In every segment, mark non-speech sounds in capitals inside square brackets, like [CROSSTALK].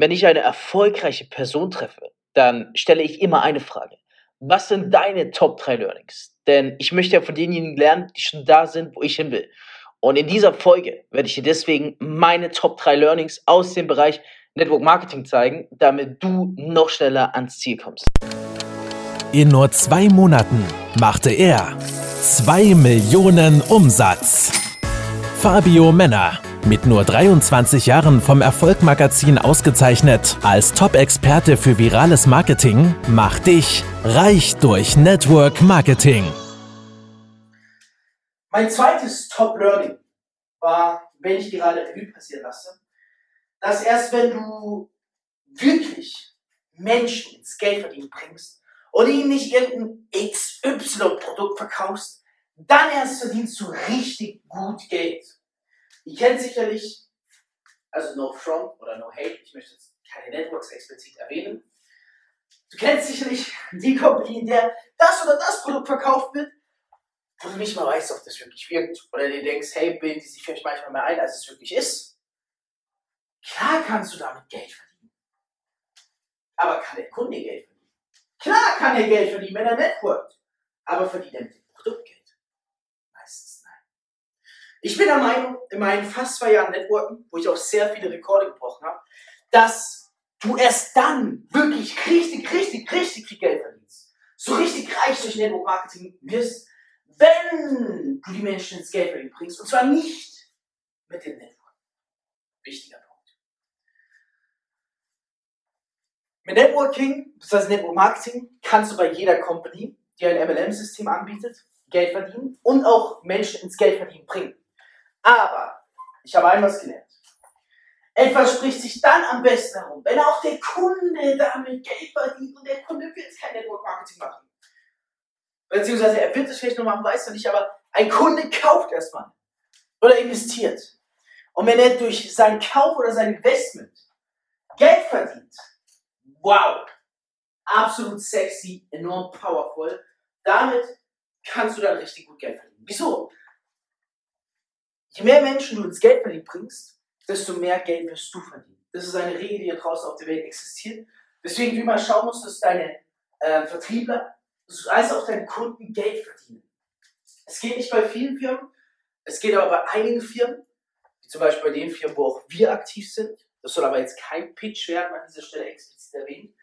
Wenn ich eine erfolgreiche Person treffe, dann stelle ich immer eine Frage. Was sind deine Top 3 Learnings? Denn ich möchte ja von denjenigen lernen, die schon da sind, wo ich hin will. Und in dieser Folge werde ich dir deswegen meine Top 3 Learnings aus dem Bereich Network Marketing zeigen, damit du noch schneller ans Ziel kommst. In nur zwei Monaten machte er 2 Millionen Umsatz. Fabio Männer, mit nur 23 Jahren vom Erfolgmagazin ausgezeichnet als Top-Experte für virales Marketing, macht dich reich durch Network Marketing. Mein zweites Top-Learning war, wenn ich gerade Revue passieren lasse, dass erst wenn du wirklich Menschen ins Geld verdienen bringst und ihnen nicht irgendein XY-Produkt verkaufst, dann erst verdienst du richtig gut Geld. Ihr kennt sicherlich, also no front oder no hate, ich möchte jetzt keine Networks explizit erwähnen. Du kennst sicherlich die Company, in der das oder das Produkt verkauft wird, wo du nicht mal weißt, ob das wirklich wirkt. Oder dir denkst, hey, bilden die sich vielleicht manchmal mehr ein, als es wirklich ist. Klar kannst du damit Geld verdienen. Aber kann der Kunde Geld verdienen? Klar kann er Geld verdienen, wenn er networkt. Aber verdient er mit dem Produkt Geld? Ich bin der Meinung, in meinen fast zwei Jahren Networking, wo ich auch sehr viele Rekorde gebrochen habe, dass du erst dann wirklich richtig, richtig, richtig viel Geld verdienst. So richtig reich durch Network Marketing wirst, wenn du die Menschen ins Geld bringst. Und zwar nicht mit dem Network. Wichtiger Punkt. Mit Networking, das heißt Network Marketing, kannst du bei jeder Company, die ein MLM-System anbietet, Geld verdienen und auch Menschen ins Geld verdienen bringen. Aber ich habe etwas gelernt. Etwas spricht sich dann am besten herum, wenn auch der Kunde damit Geld verdient und der Kunde will kein Network Marketing machen. Beziehungsweise er wird es vielleicht noch machen, weiß er nicht, aber ein Kunde kauft erstmal oder investiert. Und wenn er durch seinen Kauf oder sein Investment Geld verdient, wow, absolut sexy, enorm powerful, damit kannst du dann richtig gut Geld verdienen. Wieso? Je mehr Menschen du ins Geld verdienen bringst, desto mehr Geld wirst du verdienen. Das ist eine Regel, die ja draußen auf der Welt existiert. Deswegen du immer schauen musst, dass deine äh, Vertriebler als auch deine Kunden Geld verdienen. Es geht nicht bei vielen Firmen, es geht aber bei einigen Firmen, wie zum Beispiel bei den Firmen, wo auch wir aktiv sind. Das soll aber jetzt kein Pitch werden, an dieser Stelle explizit erwähnt.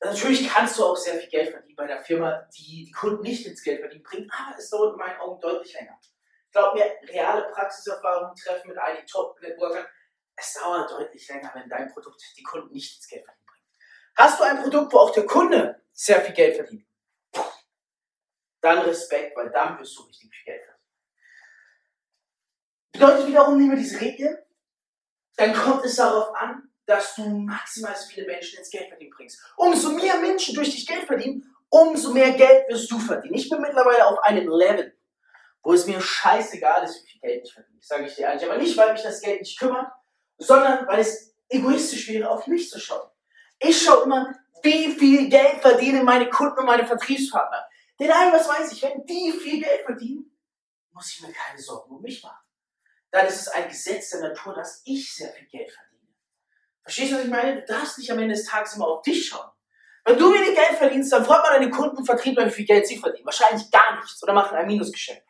Natürlich kannst du auch sehr viel Geld verdienen bei der Firma, die die Kunden nicht ins Geld verdienen bringt, aber es dauert in meinen Augen deutlich länger glaub mir, reale Praxiserfahrungen treffen mit einigen Top-Networkern, es dauert deutlich länger, wenn dein Produkt die Kunden nicht ins Geld verdienen bringt. Hast du ein Produkt, wo auch der Kunde sehr viel Geld verdient? Dann Respekt, weil dann wirst du richtig viel Geld verdienen. Bedeutet wiederum nicht mehr diese Regel, dann kommt es darauf an, dass du maximal viele Menschen ins Geld verdienen bringst. Umso mehr Menschen durch dich Geld verdienen, umso mehr Geld wirst du verdienen. Ich bin mittlerweile auf einem Level, wo es mir scheißegal ist, wie viel Geld ich verdiene. Sage ich dir ehrlich. Aber nicht, weil mich das Geld nicht kümmert, sondern weil es egoistisch wäre, auf mich zu schauen. Ich schaue immer, wie viel Geld verdienen meine Kunden und meine Vertriebspartner. Denn ein, was weiß ich, wenn die viel Geld verdienen, muss ich mir keine Sorgen um mich machen. Dann ist es ein Gesetz der Natur, dass ich sehr viel Geld verdiene. Verstehst du, was ich meine? Du darfst nicht am Ende des Tages immer auf dich schauen. Wenn du wenig Geld verdienst, dann freut man deine Kunden und Vertriebler, wie viel Geld sie verdienen. Wahrscheinlich gar nichts oder machen ein Minusgeschäft.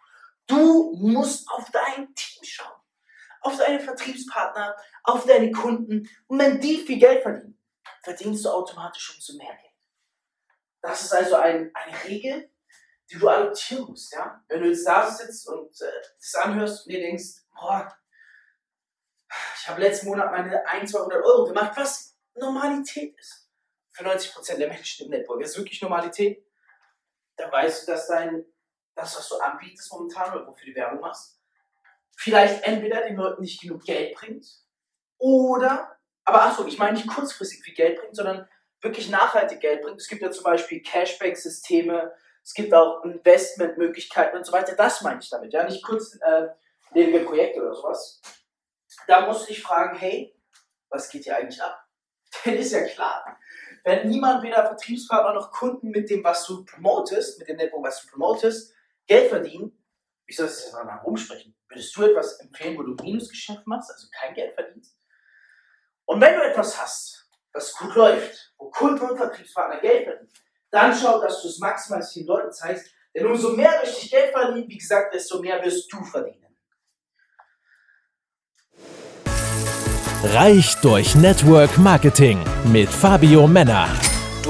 Du musst auf dein Team schauen, auf deine Vertriebspartner, auf deine Kunden. Und wenn die viel Geld verdienen, verdienst du automatisch umso mehr Geld. Das ist also ein, eine Regel, die du adoptieren musst. Ja? Wenn du jetzt da sitzt und äh, das anhörst und dir denkst, boah, ich habe letzten Monat meine 1, 200 Euro gemacht, was Normalität ist. Für 90% der Menschen im Network. Das ist wirklich Normalität. Dann weißt du, dass dein das, was du anbietest momentan oder wofür du Werbung machst, vielleicht entweder den Leuten nicht genug Geld bringt oder, aber achso, ich meine nicht kurzfristig viel Geld bringt, sondern wirklich nachhaltig Geld bringt. Es gibt ja zum Beispiel Cashback-Systeme, es gibt auch Investmentmöglichkeiten und so weiter. Das meine ich damit, ja, nicht kurzlebige äh, Projekte oder sowas. Da musst du dich fragen, hey, was geht hier eigentlich ab? [LAUGHS] Denn ist ja klar, wenn niemand weder Vertriebspartner noch Kunden mit dem, was du promotest, mit dem Network, was du promotest, Geld verdienen, wie soll das jetzt mal rumsprechen? Würdest du etwas empfehlen, wo du Minusgeschäft machst, also kein Geld verdienst? Und wenn du etwas hast, das gut läuft, wo Kunden und Vertriebspartner Geld verdienen, dann schau, dass du es maximal vielen Leuten zeigst, denn umso mehr dich Geld verdienen, wie gesagt, desto mehr wirst du verdienen. Reich durch Network Marketing mit Fabio Männer.